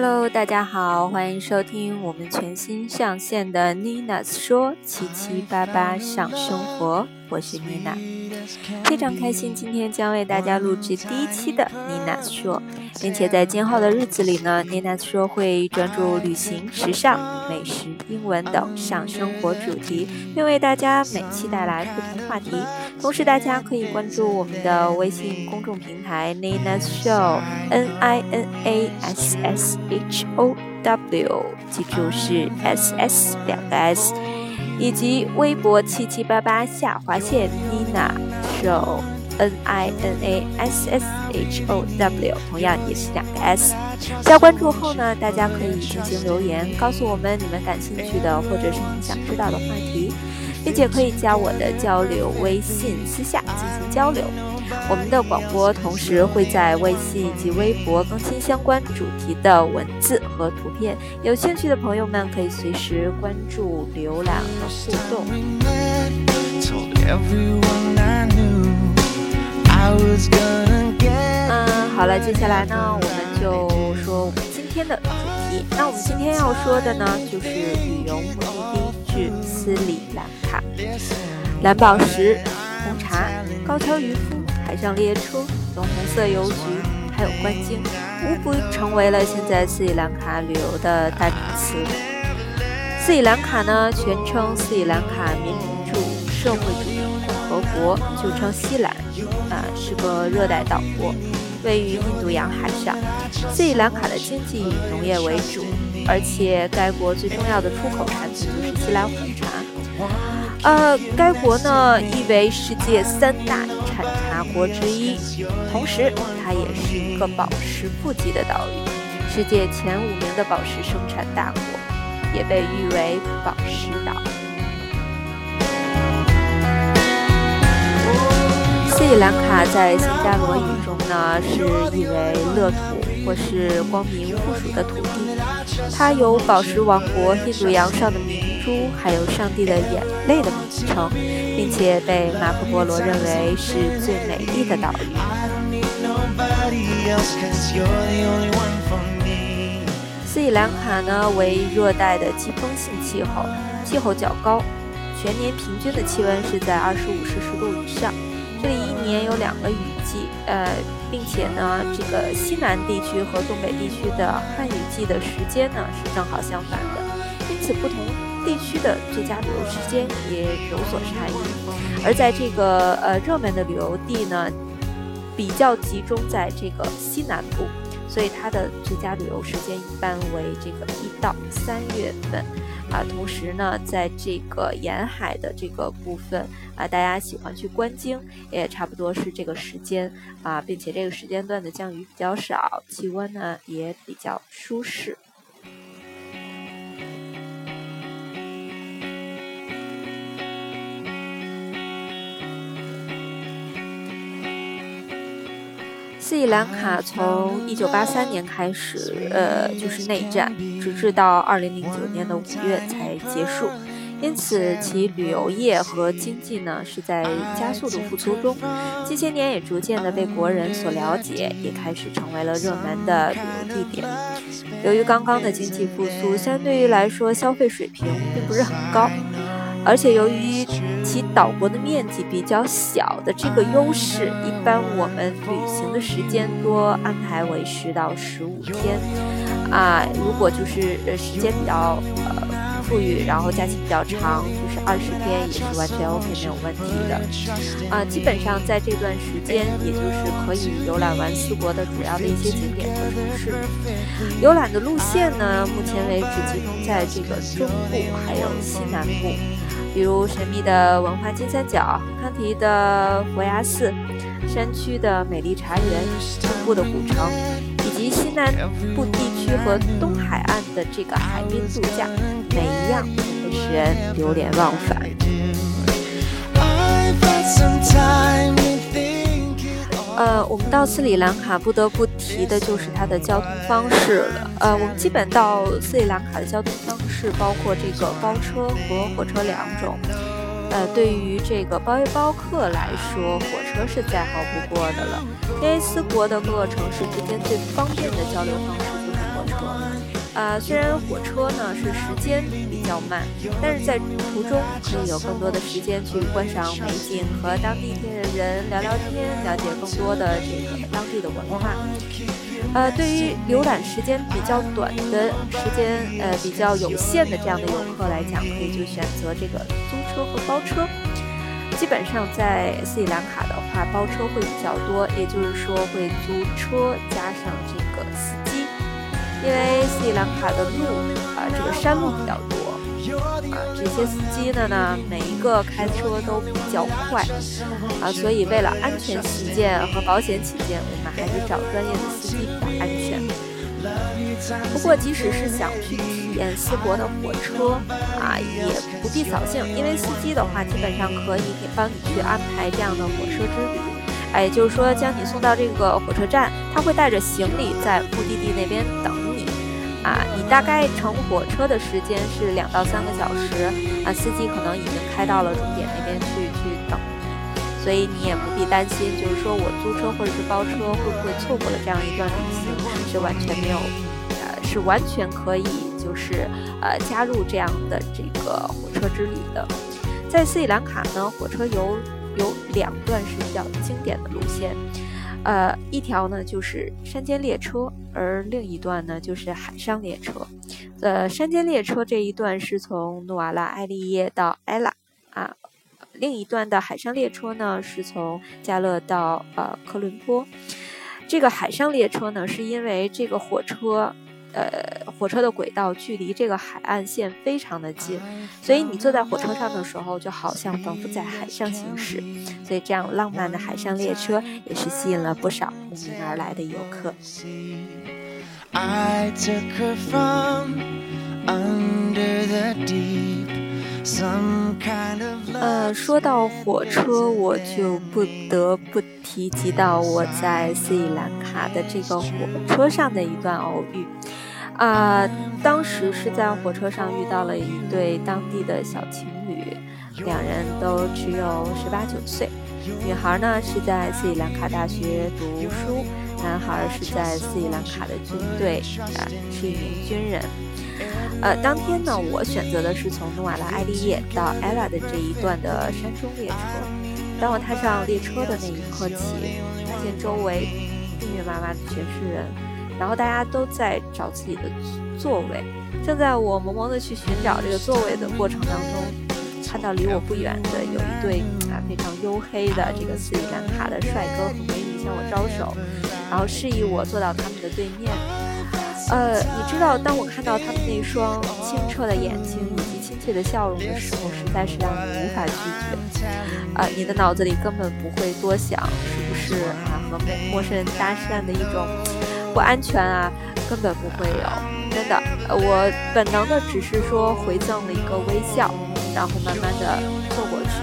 Hello，大家好，欢迎收听我们全新上线的 Nina 说七七八八上生活，我是 Nina，非常开心今天将为大家录制第一期的 Nina 说，并且在今后的日子里呢 Nina 说会专注旅行、时尚、美食、英文等上生活主题，并为大家每期带来不同话题。同时，大家可以关注我们的微信公众平台 Nina Show N I N A S S H O W，记住是 S S 两个 S，以及微博七七八八下划线 Nina Show，N I N A S S H O W，同样也是两个 S。加关注后呢，大家可以进行留言，告诉我们你们感兴趣的或者是你想知道的话题。并且可以加我的交流微信，私下进行交流。我们的广播同时会在微信以及微博更新相关主题的文字和图片，有兴趣的朋友们可以随时关注、浏览和互动。嗯，好了，接下来呢，我们就说我们今天的主题。那我们今天要说的呢，就是旅游目的地。是斯里兰卡，蓝宝石、红茶、高桥渔夫、海上列车、粉红色邮局，还有观鲸，无不成为了现在斯里兰卡旅游的代名词。斯里兰卡呢，全称斯里兰卡民主社会主义共和国，就称西兰，啊，是个热带岛国，位于印度洋海上。斯里兰卡的经济以农业为主。而且该国最重要的出口产品西兰红茶，呃，该国呢亦为世界三大产茶国之一，同时它也是一个宝石富集的岛屿，世界前五名的宝石生产大国，也被誉为宝石岛。斯里兰卡在新加罗语中呢是译为乐土或是光明附属的土地。它有宝石王国、印度洋上的名还有上帝的眼泪的名称，并且被马可波罗认为是最美丽的岛屿。斯里兰卡呢为热带的季风性气候，气候较高，全年平均的气温是在二十五摄氏度以上。这里一年有两个雨季，呃。并且呢，这个西南地区和东北地区的旱雨季的时间呢是正好相反的，因此不同地区的最佳旅游时间也有所差异。而在这个呃热门的旅游地呢，比较集中在这个西南部，所以它的最佳旅游时间一般为这个一到三月份。啊，同时呢，在这个沿海的这个部分啊，大家喜欢去观鲸，也差不多是这个时间啊，并且这个时间段的降雨比较少，气温呢也比较舒适。斯里兰卡从一九八三年开始，呃，就是内战，直至到二零零九年的五月才结束，因此其旅游业和经济呢是在加速度复苏中。近些年也逐渐的被国人所了解，也开始成为了热门的旅游地点。由于刚刚的经济复苏，相对于来说消费水平并不是很高。而且由于其岛国的面积比较小的这个优势，一般我们旅行的时间多安排为十到十五天，啊，如果就是呃时间比较呃富裕，然后假期比较长，就是二十天也是完全 OK 没有问题的，啊，基本上在这段时间，也就是可以游览完四国的主要的一些景点和城市。游览的路线呢，目前为止集中在这个中部还有西南部。比如神秘的文化金三角、康提的佛牙寺、山区的美丽茶园、东部的古城，以及西南部地区和东海岸的这个海滨度假，每一样都会使人流连忘返。呃，我们到斯里兰卡不得不提的就是它的交通方式了。呃，我们基本到斯里兰卡的交通方式包括这个包车和火车两种。呃，对于这个包约包客来说，火车是再好不过的了。因为斯国的各个城市之间最方便的交流方式车。呃，虽然火车呢是时间比较慢，但是在途中可以有更多的时间去观赏美景，和当地的人聊聊天，了解更多的这个当地的文化。呃，对于浏览时间比较短的时间，呃，比较有限的这样的游客来讲，可以就选择这个租车和包车。基本上在斯里兰卡的话，包车会比较多，也就是说会租车加上，因为斯里兰卡的路啊，这个山路比较多啊，这些司机的呢，每一个开车都比较快啊，所以为了安全起见和保险起见，我们还是找专业的司机比较安全。不过，即使是想去体验西国的火车啊，也不必扫兴，因为司机的话基本上可以给帮你去安排这样的火车之旅。哎，就是说将你送到这个火车站，他会带着行李在目的地那边等。啊，你大概乘火车的时间是两到三个小时啊，司机可能已经开到了终点那边去去等你，所以你也不必担心，就是说我租车或者是包车会不会错过了这样一段旅行，是完全没有。呃是完全可以，就是呃加入这样的这个火车之旅的。在斯里兰卡呢，火车有有两段是比较经典的路线，呃，一条呢就是山间列车，而另一段呢就是海上列车。呃，山间列车这一段是从努瓦拉埃利耶到埃拉啊，另一段的海上列车呢是从加勒到呃科伦坡。这个海上列车呢，是因为这个火车。呃，火车的轨道距离这个海岸线非常的近，所以你坐在火车上的时候，就好像仿佛在海上行驶。所以这样浪漫的海上列车也是吸引了不少慕名而来的游客。呃，说到火车，我就不得不提及到我在斯里兰卡的这个火车上的一段偶遇。啊，当时是在火车上遇到了一对当地的小情侣，两人都只有十八九岁。女孩呢是在斯里兰卡大学读书，男孩是在斯里兰卡的军队啊，是一名军人。呃，当天呢，我选择的是从努瓦拉埃利叶到埃拉的这一段的山中列车。当我踏上列车的那一刻起，发现周围密密麻麻的全是人。然后大家都在找自己的座位。正在我懵懵的去寻找这个座位的过程当中，看到离我不远的有一对啊非常黝黑的这个斯里兰卡的帅哥和美女向我招手，然后示意我坐到他们的对面。呃，你知道，当我看到他们那双清澈的眼睛以及亲切的笑容的时候，实在是让你无法拒绝。啊，你的脑子里根本不会多想是不是啊和陌生人搭讪的一种。不安全啊，根本不会有，真的。呃我本能的只是说回赠了一个微笑，然后慢慢的坐过去。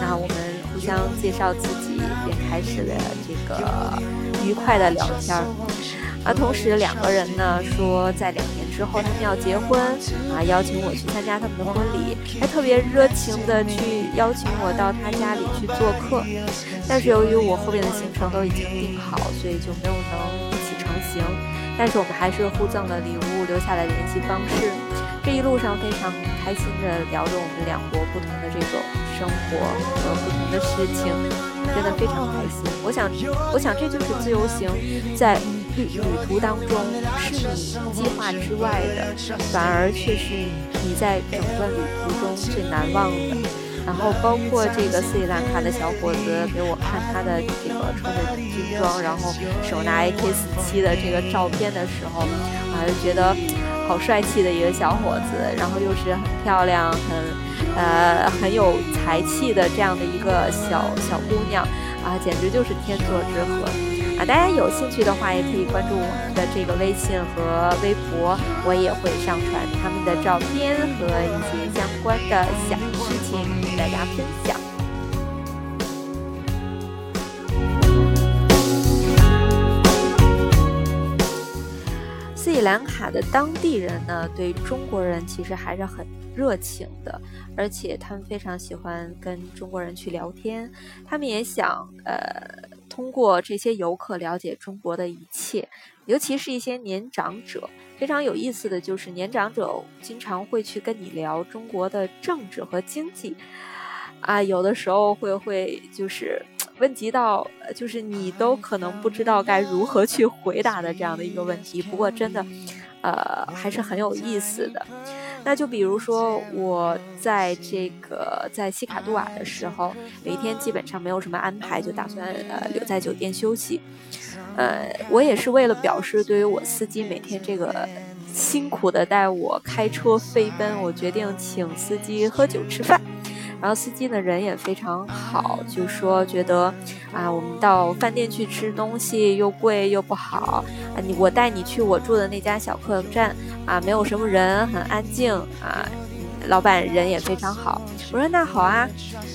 那我们互相介绍自己，便开始了这个愉快的聊天。啊，同时两个人呢说在两年之后他们要结婚，啊，邀请我去参加他们的婚礼，还特别热情的去邀请我到他家里去做客。但是由于我后面的行程都已经定好，所以就没有能一起成。行，但是我们还是互赠了礼物，留下了联系方式。这一路上非常开心的聊着我们两国不同的这种生活和不同的事情，真的非常开心。我想，我想这就是自由行在旅旅途当中是你计划之外的，反而却是你在整段旅途中最难忘的。然后包括这个斯里兰卡的小伙子给我看他的这个穿着军装，然后手拿 AK47 的这个照片的时候，我就觉得好帅气的一个小伙子，然后又是很漂亮、很呃很有才气的这样的一个小小姑娘啊，简直就是天作之合。大家有兴趣的话，也可以关注我们的这个微信和微博，我也会上传他们的照片和一些相关的小事情与大家分享。斯里兰卡的当地人呢，对中国人其实还是很热情的，而且他们非常喜欢跟中国人去聊天，他们也想呃。通过这些游客了解中国的一切，尤其是一些年长者。非常有意思的就是，年长者经常会去跟你聊中国的政治和经济，啊，有的时候会会就是问及到，就是你都可能不知道该如何去回答的这样的一个问题。不过真的，呃，还是很有意思的。那就比如说，我在这个在西卡杜瓦的时候，每天基本上没有什么安排，就打算呃留在酒店休息。呃，我也是为了表示对于我司机每天这个辛苦的带我开车飞奔，我决定请司机喝酒吃饭。然后司机的人也非常好，就说觉得啊，我们到饭店去吃东西又贵又不好啊，你我带你去我住的那家小客栈啊，没有什么人，很安静啊，老板人也非常好。我说那好啊，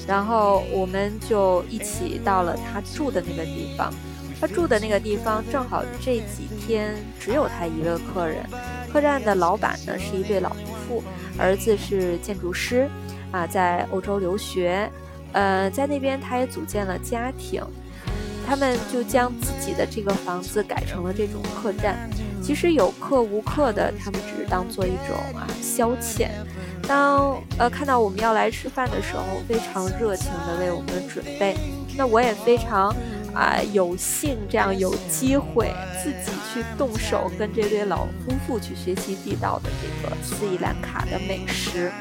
然后我们就一起到了他住的那个地方。他住的那个地方正好这几天只有他一个客人，客栈的老板呢是一对老夫妇，儿子是建筑师。啊，在欧洲留学，呃，在那边他也组建了家庭，他们就将自己的这个房子改成了这种客栈。其实有客无客的，他们只是当做一种啊消遣。当呃看到我们要来吃饭的时候，非常热情的为我们准备。那我也非常啊有幸这样有机会自己去动手跟这对老夫妇去学习地道的这个斯里兰卡的美食。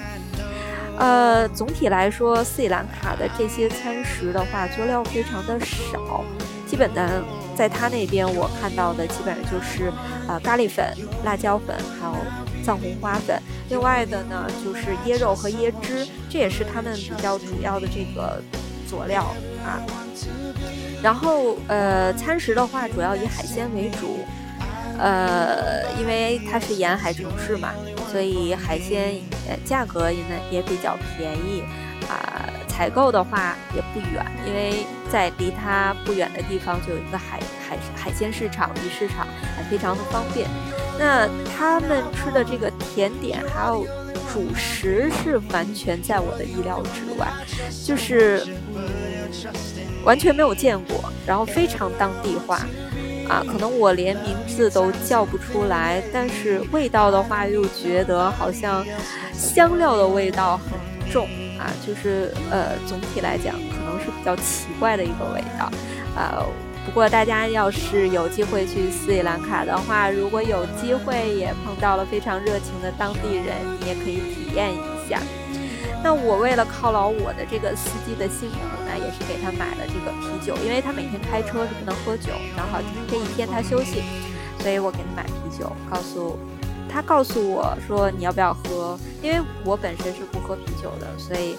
呃，总体来说，斯里兰卡的这些餐食的话，佐料非常的少，基本呢，在他那边我看到的基本上就是呃咖喱粉、辣椒粉，还有藏红花粉。另外的呢，就是椰肉和椰汁，这也是他们比较主要的这个佐料啊。然后呃，餐食的话，主要以海鲜为主，呃，因为它是沿海城市嘛。所以海鲜价格也呢也比较便宜啊，采购的话也不远，因为在离它不远的地方就有一个海海海鲜市场、鱼市场，还非常的方便。那他们吃的这个甜点还有主食是完全在我的意料之外，就是完全没有见过，然后非常当地化。啊，可能我连名字都叫不出来，但是味道的话又觉得好像香料的味道很重啊，就是呃，总体来讲可能是比较奇怪的一个味道，呃，不过大家要是有机会去斯里兰卡的话，如果有机会也碰到了非常热情的当地人，你也可以体验一下。那我为了犒劳我的这个司机的辛苦呢，也是给他买了这个啤酒，因为他每天开车是不能喝酒，正好这一天他休息，所以我给他买啤酒，告诉他告诉我说你要不要喝，因为我本身是不喝啤酒的，所以，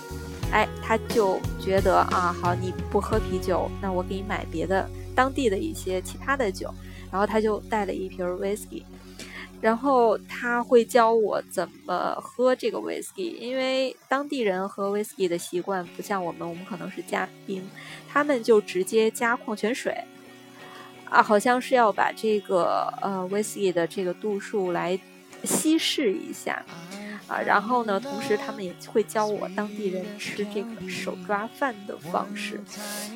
哎，他就觉得啊，好，你不喝啤酒，那我给你买别的当地的一些其他的酒，然后他就带了一瓶 whisky。然后他会教我怎么喝这个 whisky，因为当地人喝 whisky 的习惯不像我们，我们可能是加冰，他们就直接加矿泉水，啊，好像是要把这个呃 whisky 的这个度数来稀释一下。啊，然后呢，同时他们也会教我当地人吃这个手抓饭的方式。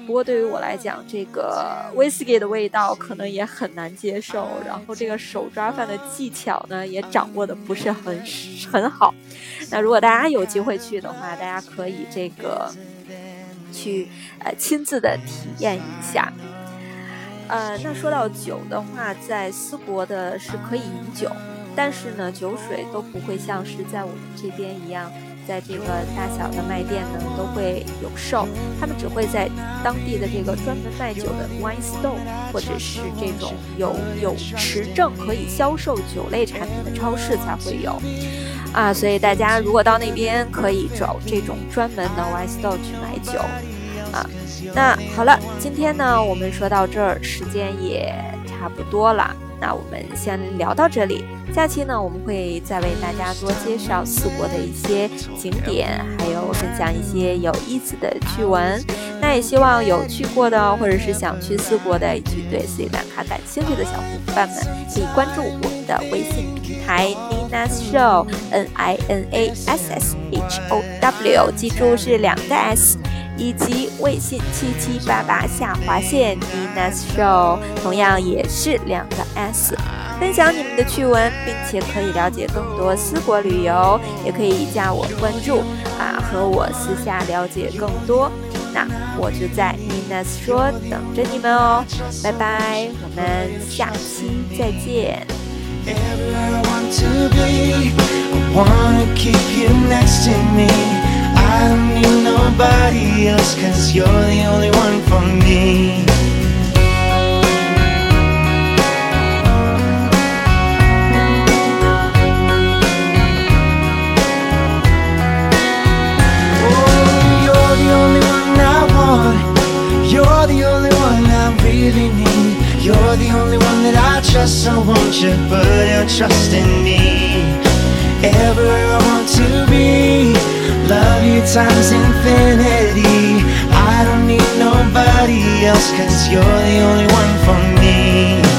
不过对于我来讲，这个 whisky 的味道可能也很难接受，然后这个手抓饭的技巧呢也掌握的不是很 很好。那如果大家有机会去的话，大家可以这个去呃亲自的体验一下。呃，那说到酒的话，在斯国的是可以饮酒。但是呢，酒水都不会像是在我们这边一样，在这个大小的卖店呢都会有售，他们只会在当地的这个专门卖酒的 wine store，或者是这种有有持证可以销售酒类产品的超市才会有。啊，所以大家如果到那边可以找这种专门的 wine store 去买酒。啊，那好了，今天呢我们说到这儿，时间也差不多了。那我们先聊到这里，下期呢我们会再为大家多介绍四国的一些景点，还有分享一些有意思的趣闻。那也希望有去过的或者是想去四国的以及对斯里兰卡感兴趣的小伙伴们，可以关注我们的微信平台 Nina's Show N I N A S S H O W，记住是两个 S。以及微信七七八八下划线 Nina's Show，同样也是两个 S。分享你们的趣闻，并且可以了解更多私国旅游，也可以加我关注啊，和我私下了解更多。那我就在 Nina's 说等着你们哦，拜拜，我们下期再见。You're the only one that I trust, so won't you put your trust in me? Everywhere I want to be, love you times infinity. I don't need nobody else, cause you're the only one for me.